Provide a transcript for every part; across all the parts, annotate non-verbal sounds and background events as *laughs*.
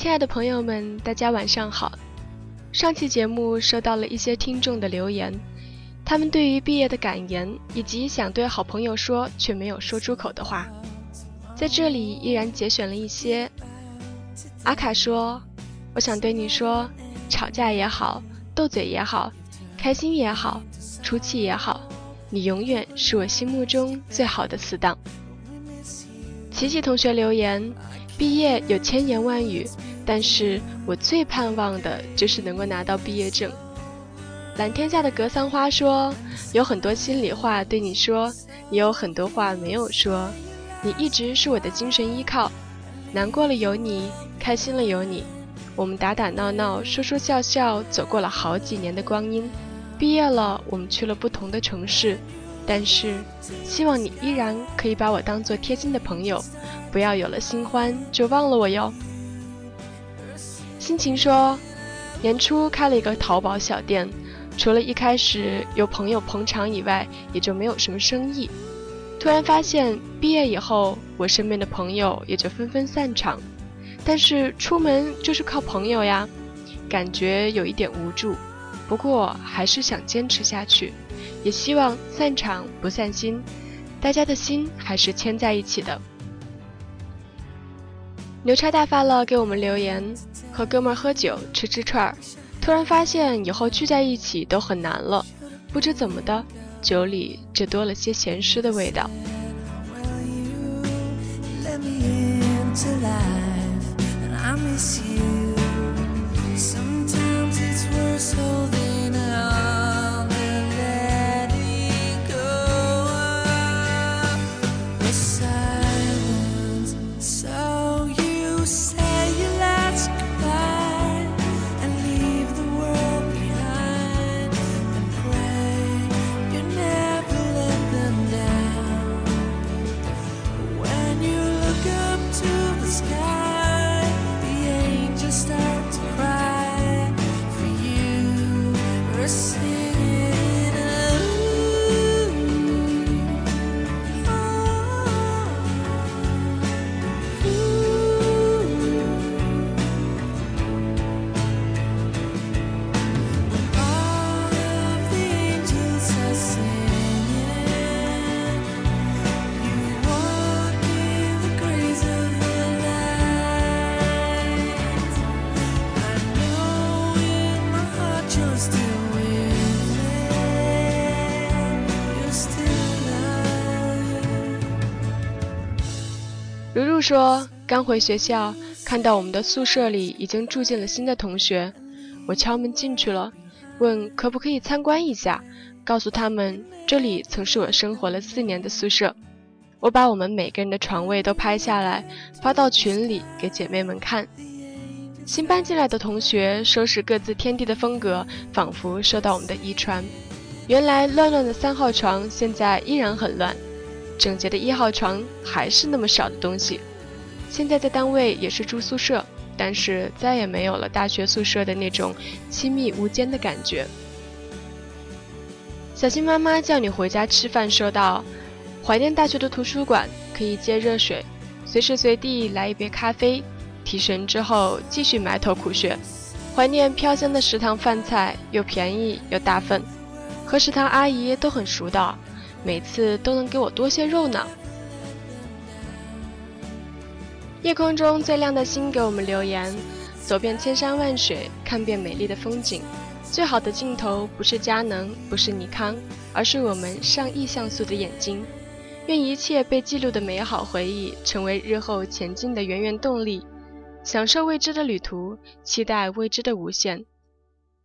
亲爱的朋友们，大家晚上好。上期节目收到了一些听众的留言，他们对于毕业的感言以及想对好朋友说却没有说出口的话，在这里依然节选了一些。阿卡说：“我想对你说，吵架也好，斗嘴也好，开心也好，出气也好，你永远是我心目中最好的死党。”琪琪同学留言：“毕业有千言万语。”但是我最盼望的就是能够拿到毕业证。蓝天下的格桑花说：“有很多心里话对你说，也有很多话没有说。你一直是我的精神依靠，难过了有你，开心了有你。我们打打闹闹，说说笑笑，走过了好几年的光阴。毕业了，我们去了不同的城市，但是希望你依然可以把我当做贴心的朋友，不要有了新欢就忘了我哟。”心情说，年初开了一个淘宝小店，除了一开始有朋友捧场以外，也就没有什么生意。突然发现毕业以后，我身边的朋友也就纷纷散场，但是出门就是靠朋友呀，感觉有一点无助。不过还是想坚持下去，也希望散场不散心，大家的心还是牵在一起的。牛叉大发了，给我们留言。和哥们喝酒吃吃串儿，突然发现以后聚在一起都很难了。不知怎么的，酒里就多了些咸湿的味道。如如说刚回学校，看到我们的宿舍里已经住进了新的同学，我敲门进去了，问可不可以参观一下，告诉他们这里曾是我生活了四年的宿舍。我把我们每个人的床位都拍下来，发到群里给姐妹们看。新搬进来的同学收拾各自天地的风格，仿佛受到我们的遗传。原来乱乱的三号床现在依然很乱，整洁的一号床还是那么少的东西。现在在单位也是住宿舍，但是再也没有了大学宿舍的那种亲密无间的感觉。小新妈妈叫你回家吃饭，说道：“怀念大学的图书馆，可以接热水，随时随地来一杯咖啡，提神之后继续埋头苦学。怀念飘香的食堂饭菜，又便宜又大份，和食堂阿姨都很熟的，每次都能给我多些肉呢。”夜空中最亮的星给我们留言：走遍千山万水，看遍美丽的风景，最好的镜头不是佳能，不是尼康，而是我们上亿像素的眼睛。愿一切被记录的美好回忆，成为日后前进的源源动力。享受未知的旅途，期待未知的无限。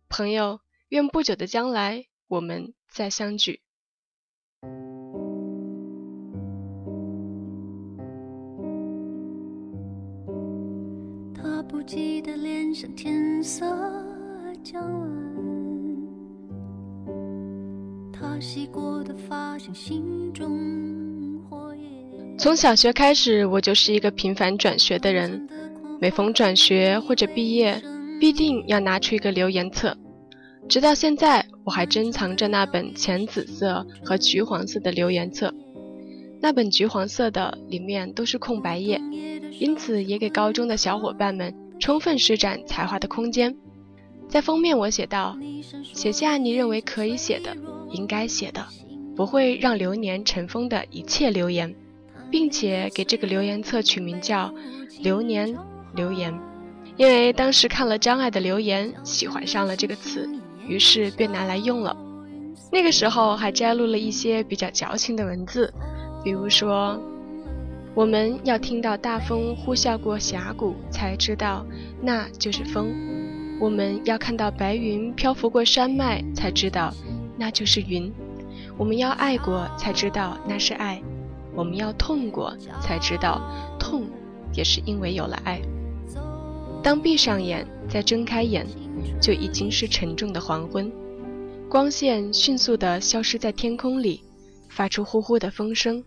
朋友，愿不久的将来，我们再相聚。不记得脸上天色将晚，他洗过的发像心中火焰。从小学开始，我就是一个频繁转学的人。每逢转学或者毕业，必定要拿出一个留言册。直到现在，我还珍藏着那本浅紫色和橘黄色的留言册。那本橘黄色的里面都是空白页。因此，也给高中的小伙伴们充分施展才华的空间。在封面我写道：“写下你认为可以写的、应该写的，不会让流年尘封的一切留言，并且给这个留言册取名叫‘流年留言’，因为当时看了张爱的留言，喜欢上了这个词，于是便拿来用了。那个时候还摘录了一些比较矫情的文字，比如说。”我们要听到大风呼啸过峡谷，才知道那就是风；我们要看到白云漂浮过山脉，才知道那就是云；我们要爱过，才知道那是爱；我们要痛过，才知道痛也是因为有了爱。当闭上眼，再睁开眼，就已经是沉重的黄昏，光线迅速地消失在天空里。发出呼呼的风声，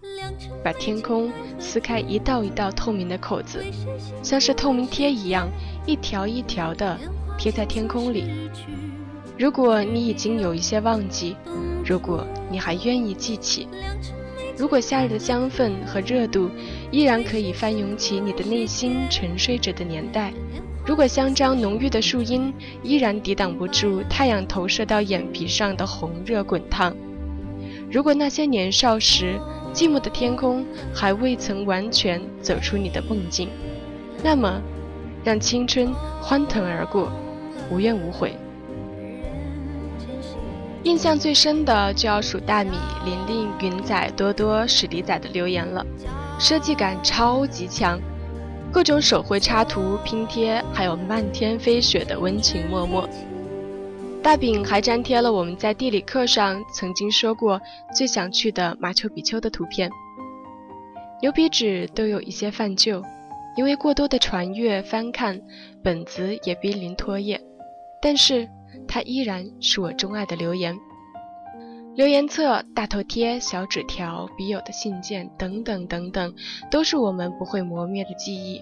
把天空撕开一道一道透明的口子，像是透明贴一样，一条一条的贴在天空里。如果你已经有一些忘记，如果你还愿意记起，如果夏日的香氛和热度依然可以翻涌起你的内心沉睡着的年代，如果香樟浓郁的树荫依然抵挡不住太阳投射到眼皮上的红热滚烫。如果那些年少时寂寞的天空还未曾完全走出你的梦境，那么，让青春欢腾而过，无怨无悔。印象最深的就要数大米、玲玲、云仔、多多、史迪仔的留言了，设计感超级强，各种手绘插图拼贴，还有漫天飞雪的温情脉脉。大饼还粘贴了我们在地理课上曾经说过最想去的马丘比丘的图片。牛皮纸都有一些泛旧，因为过多的传阅翻看，本子也濒临脱页。但是它依然是我钟爱的留言。留言册、大头贴、小纸条、笔友的信件等等等等，都是我们不会磨灭的记忆。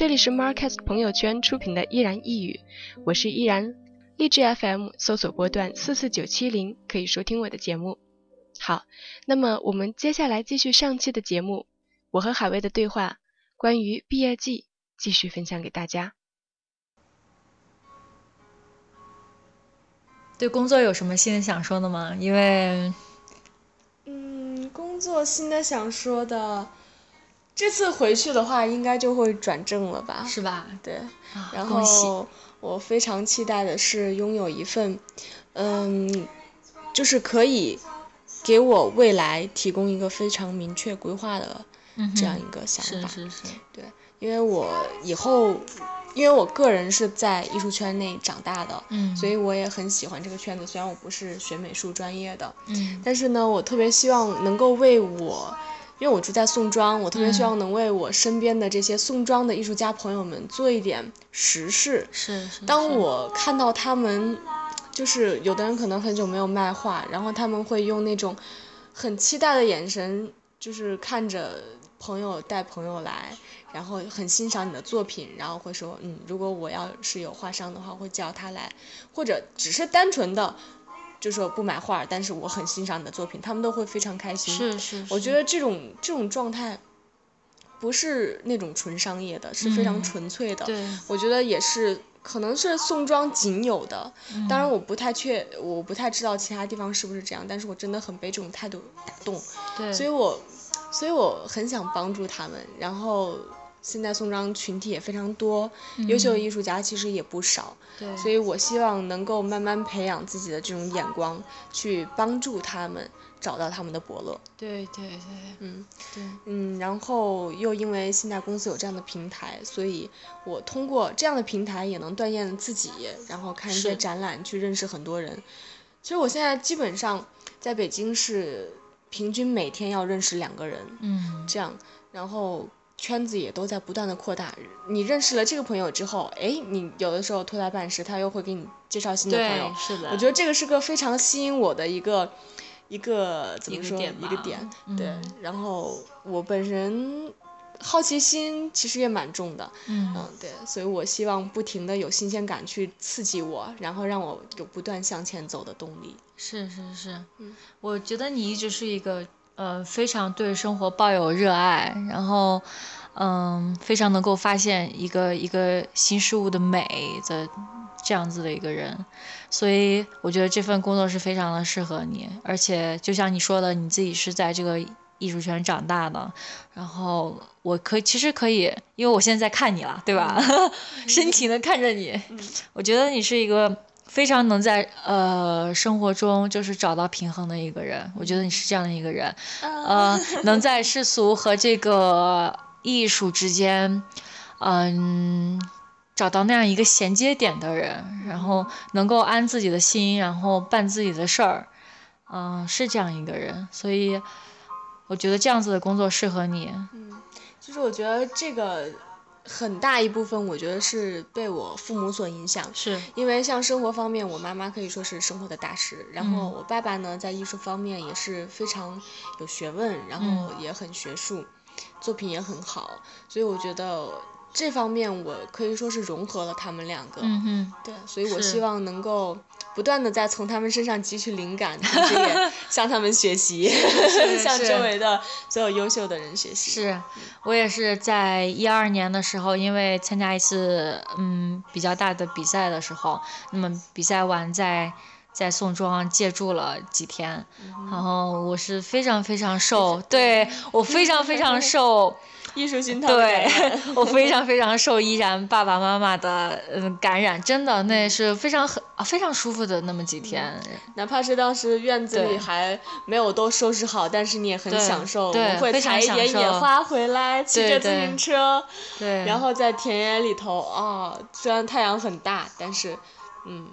这里是 Marcast 朋友圈出品的依然一语，我是依然，励志 FM 搜索波段四四九七零可以收听我的节目。好，那么我们接下来继续上期的节目，我和海威的对话，关于毕业季，继续分享给大家。对工作有什么新的想说的吗？因为，嗯，工作新的想说的。这次回去的话，应该就会转正了吧？是吧？对。然后我非常期待的是拥有一份，嗯，就是可以给我未来提供一个非常明确规划的这样一个想法。是是是。对，因为我以后，因为我个人是在艺术圈内长大的，嗯，所以我也很喜欢这个圈子。虽然我不是学美术专业的，嗯，但是呢，我特别希望能够为我。因为我住在宋庄，我特别希望能为我身边的这些宋庄的艺术家朋友们做一点实事。是是。当我看到他们，就是有的人可能很久没有卖画，然后他们会用那种很期待的眼神，就是看着朋友带朋友来，然后很欣赏你的作品，然后会说，嗯，如果我要是有画商的话，会叫他来，或者只是单纯的。就说不买画，但是我很欣赏你的作品，他们都会非常开心。是是，我觉得这种这种状态，不是那种纯商业的，是非常纯粹的。对，我觉得也是，可能是宋庄仅有的。当然，我不太确，我不太知道其他地方是不是这样，但是我真的很被这种态度打动。对，所以我，所以我很想帮助他们，然后。现在宋庄群体也非常多，优秀的艺术家其实也不少，对，所以我希望能够慢慢培养自己的这种眼光，去帮助他们找到他们的伯乐。对对对，嗯，对，嗯，然后又因为现在公司有这样的平台，所以我通过这样的平台也能锻炼自己，然后看一些展览，去认识很多人。其实我现在基本上在北京是平均每天要认识两个人，嗯，这样，然后。圈子也都在不断的扩大，你认识了这个朋友之后，哎，你有的时候拖他办事，他又会给你介绍新的朋友，是的。我觉得这个是个非常吸引我的一个一个怎么说一个点，对。然后我本人好奇心其实也蛮重的，嗯嗯对，所以我希望不停的有新鲜感去刺激我，然后让我有不断向前走的动力。是是是，嗯，我觉得你一直是一个。呃，非常对生活抱有热爱，然后，嗯，非常能够发现一个一个新事物的美的这样子的一个人，所以我觉得这份工作是非常的适合你，而且就像你说的，你自己是在这个艺术圈长大的，然后我可以其实可以，因为我现在在看你了，对吧？*laughs* 深情的看着你，我觉得你是一个。非常能在呃生活中就是找到平衡的一个人，我觉得你是这样的一个人，呃，能在世俗和这个艺术之间，嗯，找到那样一个衔接点的人，然后能够安自己的心，然后办自己的事儿，嗯，是这样一个人，所以我觉得这样子的工作适合你。嗯，就是我觉得这个。很大一部分，我觉得是被我父母所影响，是。因为像生活方面，我妈妈可以说是生活的大师，然后我爸爸呢，在艺术方面也是非常有学问，然后也很学术，作品也很好，所以我觉得这方面我可以说是融合了他们两个，对，所以我希望能够。不断的在从他们身上汲取灵感，同时也 *laughs* 向他们学习，*laughs* 向周围的所有优秀的人学习。是，我也是在一二年的时候，因为参加一次嗯比较大的比赛的时候，那么比赛完在在宋庄借住了几天，然后我是非常非常受，对我非常非常受。艺术熏陶，对 *laughs* 我非常非常受依然爸爸妈妈的嗯感染，真的那是非常很非常舒服的那么几天，哪怕是当时院子里还没有都收拾好，但是你也很享受，我们会采一点野花回来，骑着自行车，对，然后在田野里头啊，虽然太阳很大，但是嗯。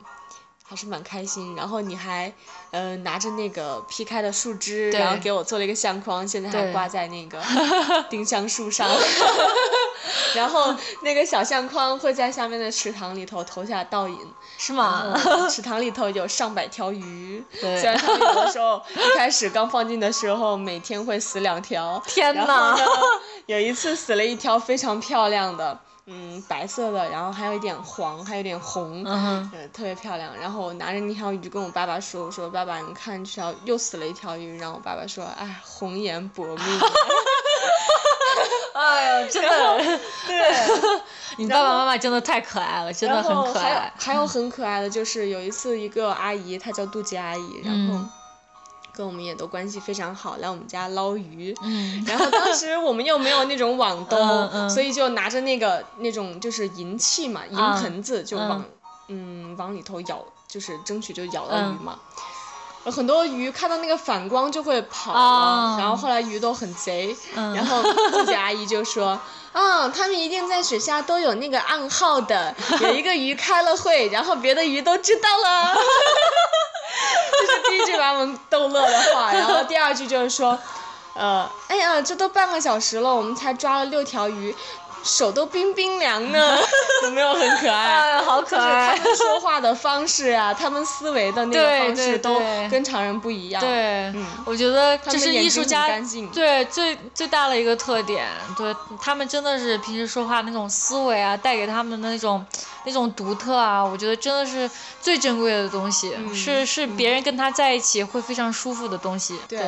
还是蛮开心，然后你还，呃，拿着那个劈开的树枝，然后给我做了一个相框，现在还挂在那个 *laughs* 丁香树上。*laughs* 然后那个小相框会在下面的池塘里头投下倒影，是吗？*laughs* 池塘里头有上百条鱼，虽然它们有的时候一开始刚放进的时候每天会死两条，天呐，有一次死了一条非常漂亮的。嗯，白色的，然后还有一点黄，还有点红，嗯，特别漂亮。然后我拿着那条鱼就跟我爸爸说：“我说爸爸，你看这条又死了一条鱼。”然后我爸爸说：“哎，红颜薄命。*laughs* *laughs* ”哎呀，真的，*laughs* 对，你爸爸妈妈真的太可爱了，真的很可爱。还有很可爱的就是有一次一个阿姨，她叫杜杰阿姨，然后。跟我们也都关系非常好，来我们家捞鱼。嗯。*laughs* 然后当时我们又没有那种网 *laughs* 兜，所以就拿着那个那种就是银器嘛，银盆子就往嗯往里头舀，就是争取就舀到鱼嘛。很多鱼看到那个反光就会跑了，然后后来鱼都很贼，然后 *laughs* 自己阿姨就说：“啊，他们一定在水下都有那个暗号的，有一个鱼开了会，然后别的鱼都知道了。”第一句把我们逗乐的话，然后第二句就是说，呃，哎呀，这都半个小时了，我们才抓了六条鱼。手都冰冰凉呢，*laughs* 有 *laughs* 没有很可爱？好可爱！他们说话的方式啊，他们思维的那个方式都跟常人不一样。对，我觉得这是艺术家对最最大的一个特点。对他们真的是平时说话那种思维啊，带给他们的那种那种独特啊，我觉得真的是最珍贵的东西，是是别人跟他在一起会非常舒服的东西。对。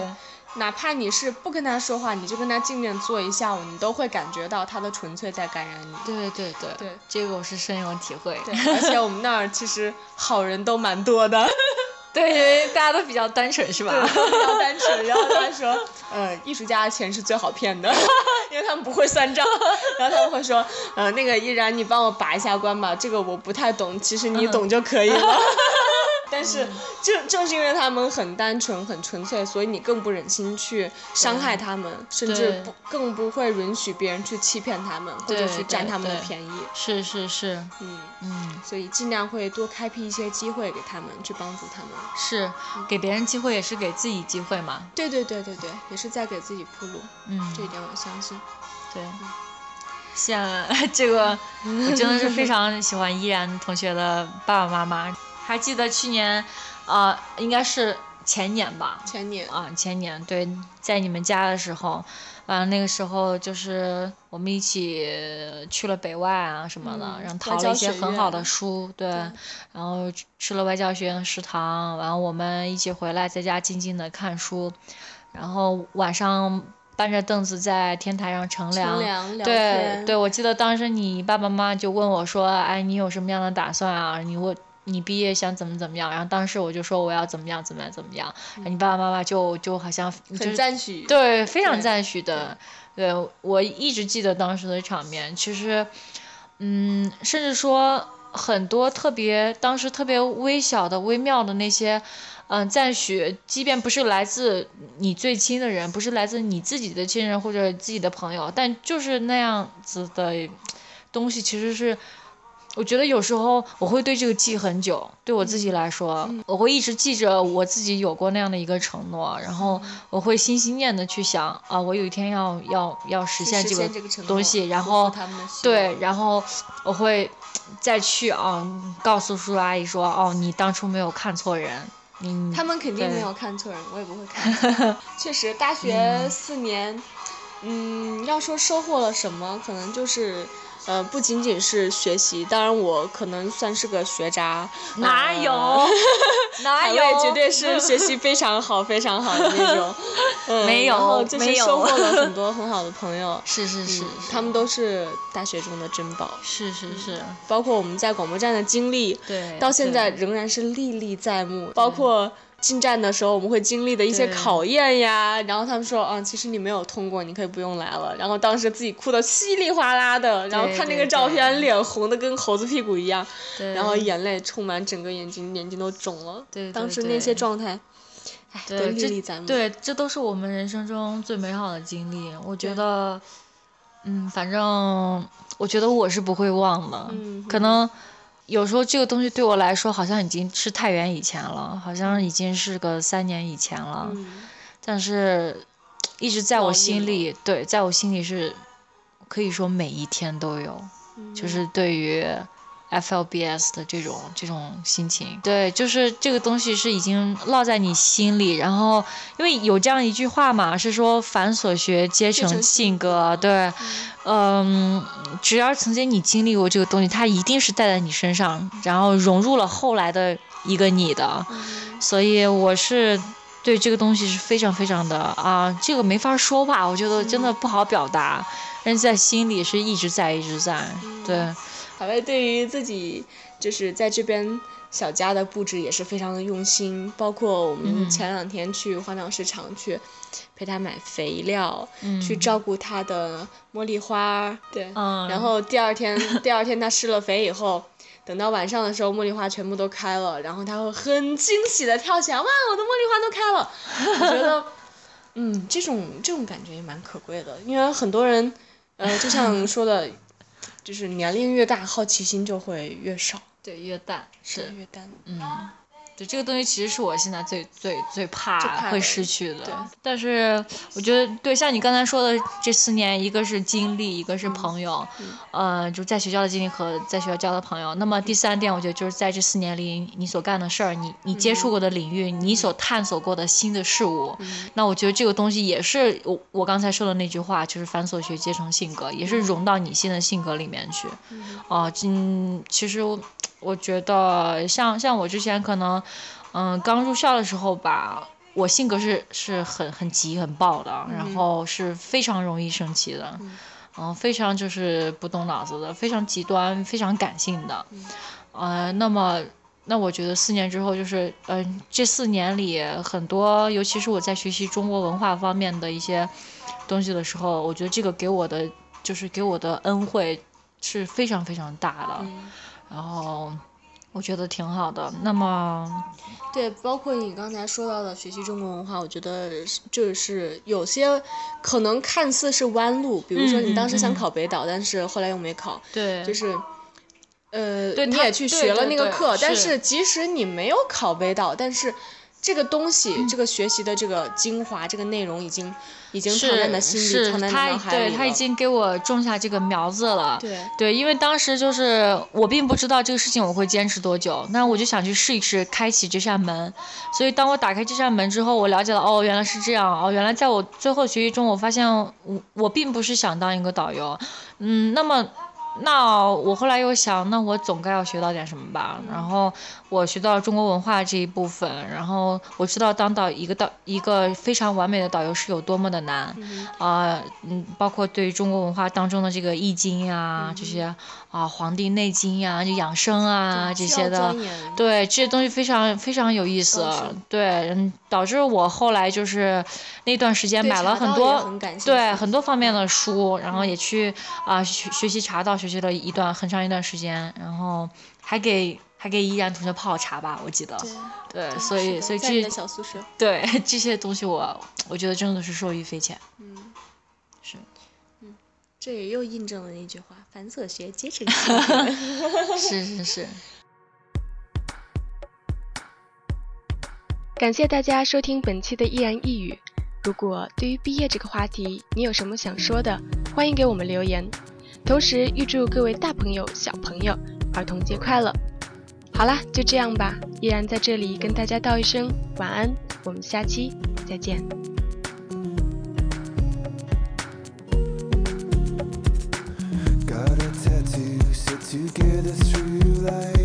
哪怕你是不跟他说话，你就跟他静静坐一下午，你都会感觉到他的纯粹在感染你。对对对，对，这个我是深有体会。对，而且我们那儿其实好人都蛮多的。*laughs* *laughs* 对，因为大家都比较单纯，是吧？比较单纯。然后他 *laughs* 说，嗯，艺术家的钱是最好骗的，*laughs* 因为他们不会算账。然后他们会说，嗯，那个依然，你帮我把一下关吧，这个我不太懂，其实你懂就可以了。但是，正正是因为他们很单纯、很纯粹，所以你更不忍心去伤害他们，甚至不更不会允许别人去欺骗他们，或者去占他们的便宜。是是是，嗯嗯，所以尽量会多开辟一些机会给他们，去帮助他们。是，给别人机会也是给自己机会嘛。对对对对对，也是在给自己铺路。嗯，这一点我相信。对，像 *laughs* 这个，我真的是非常喜欢依然同学的爸爸妈妈。还记得去年，呃，应该是前年吧。前年啊，前年对，在你们家的时候，完了那个时候就是我们一起去了北外啊什么的，然后淘了一些很好的书，对，然后吃了外教学院食堂，完了我们一起回来在家静静的看书，然后晚上搬着凳子在天台上乘凉。对对，我记得当时你爸爸妈妈就问我说：“哎，你有什么样的打算啊？你我你毕业想怎么怎么样？”然后当时我就说我要怎么样怎么样怎么样。你爸爸妈妈就就好像就很赞许。对，非常赞许的。对我一直记得当时的场面，其实，嗯，甚至说很多特别当时特别微小的、微妙的那些，嗯、赞许，即便不是来自你最亲的人，不是来自你自己的亲人或者自己的朋友，但就是那样子的东西，其实是。我觉得有时候我会对这个记很久，对我自己来说，我会一直记着我自己有过那样的一个承诺，然后我会心心念的去想啊，我有一天要要要实现这个东西，然后对，然后我会再去啊告诉叔叔阿姨说，哦，你当初没有看错人，嗯他们肯定没有看错人，我也不会看。*laughs* 确实，大学四年，嗯，要说收获了什么，可能就是。呃，不仅仅是学习，当然我可能算是个学渣，呃哪有？*laughs* 哪有？外绝对是学习非常好、非常好的那种，*laughs* 嗯，没有然后就是没有。收获了很多很好的朋友，*laughs* 是是是嗯，他们都是大学中的珍宝，是是是，包括我们在广播站的经历，对，到现在仍然是历历在目，包括。进站的时候，我们会经历的一些考验呀，然后他们说，嗯，其实你没有通过，你可以不用来了。然后当时自己哭的稀里哗啦的，然后看那个照片，脸红的跟猴子屁股一样，然后眼泪充满整个眼睛，眼睛都肿了。对对当时那些状态，哎，都对，历历在目。这对，这都是我们人生中最美好的经历。我觉得，嗯，反正我觉得我是不会忘的。嗯可能有时候这个东西对我来说，好像已经是太远以前了，好像已经是个三年以前了。嗯，但是，一直在我心里，对，在我心里是可以说每一天都有。嗯就是对于 FLBS 的这种这种心情，对，就是这个东西是已经烙在你心里，然后因为有这样一句话嘛，是说凡所学皆成成性格，对，嗯，只要曾经你经历过这个东西，它一定是带在你身上，然后融入了后来的一个你的，所以我是。对这个东西是非常非常的啊，这个没法说吧，我觉得真的不好表达，但是在心里是一直在一直在，对。海威对于自己就是在这边小家的布置也是非常的用心，包括我们嗯前两天去花鸟市场去陪他买肥料，嗯去照顾他的茉莉花，对，嗯然后第二天 *laughs* 第二天他施了肥以后。等到晚上的时候，茉莉花全部都开了，然后他会很惊喜的跳起来，哇，我的茉莉花都开了！*laughs* 我觉得，嗯，这种这种感觉也蛮可贵的，因为很多人，呃，就像 *laughs* 说的，就是年龄越大，好奇心就会越少，对，越淡是，越淡。嗯，对，这个东西其实是我现在最最最怕会失去的。对但是我觉得，对，像你刚才说的，这四年，一个是经历，一个是朋友，呃，就在学校的经历和在学校交的朋友。那么第三点，我觉得就是在这四年里，你所干的事儿，你你接触过的领域，你所探索过的新的事物，那我觉得这个东西也是我我刚才说的那句话，就是反所学皆成性格，也是融到你新的性格里面去。啊，嗯，其实我我觉得像像我之前可能，嗯，刚入校的时候吧，我性格是是很很急很暴的，然后是非常容易生气的，嗯，非常就是不动脑子的，非常极端，非常感性的，呃，那么。那我觉得四年之后，就是嗯、这四年里很多，尤其是我在学习中国文化方面的一些东西的时候，我觉得这个给我的就是给我的恩惠是非常非常大的，然后我觉得挺好的。那么，对，包括你刚才说到的学习中国文化，我觉得就是有些可能看似是弯路，比如说你当时想考北岛，但是后来又没考，对，就是。呃，对你也去学了那个课，但是是即使你没有考北岛，但是这个东西，嗯这个学习的这个精华，这个内容已经已经藏在你的心里，是藏在你他脑海里了。对他已经给我种下这个苗子了。对对，因为当时就是我并不知道这个事情我会坚持多久，那我就想去试一试，开启这扇门。所以当我打开这扇门之后，我了解了，哦，原来是这样，哦，原来在我最后学习中，我发现我我并不是想当一个导游，嗯，那么那我后来又想，那我总该要学到点什么吧。然后我学到中国文化这一部分，然后我知道当导一个导一个非常完美的导游是有多么的难啊，嗯，包括对中国文化当中的这个易经呀，这些啊，黄帝内经呀，就养生啊这些的，对这些东西非常非常有意思。对，嗯，导致我后来就是那段时间买了很多对很多方面的书，然后也去啊学学习茶道学。习了一段很长一段时间，然后还给还给依然同学泡茶吧，我记得。对。对，所以所以这小宿舍。对 *laughs* 这些东西，我我觉得真的是受益匪浅。嗯。是。嗯，这也又印证了那句话：凡所学，皆成是是 *laughs* *laughs* 是。感谢大家收听本期的《依然一语》。如果对于毕业这个话题，你有什么想说的，欢迎给我们留言。同时预祝各位大朋友、小朋友儿童节快乐！好啦，就这样吧，依然在这里跟大家道一声晚安，我们下期再见。Got a tattoo, sit together through life.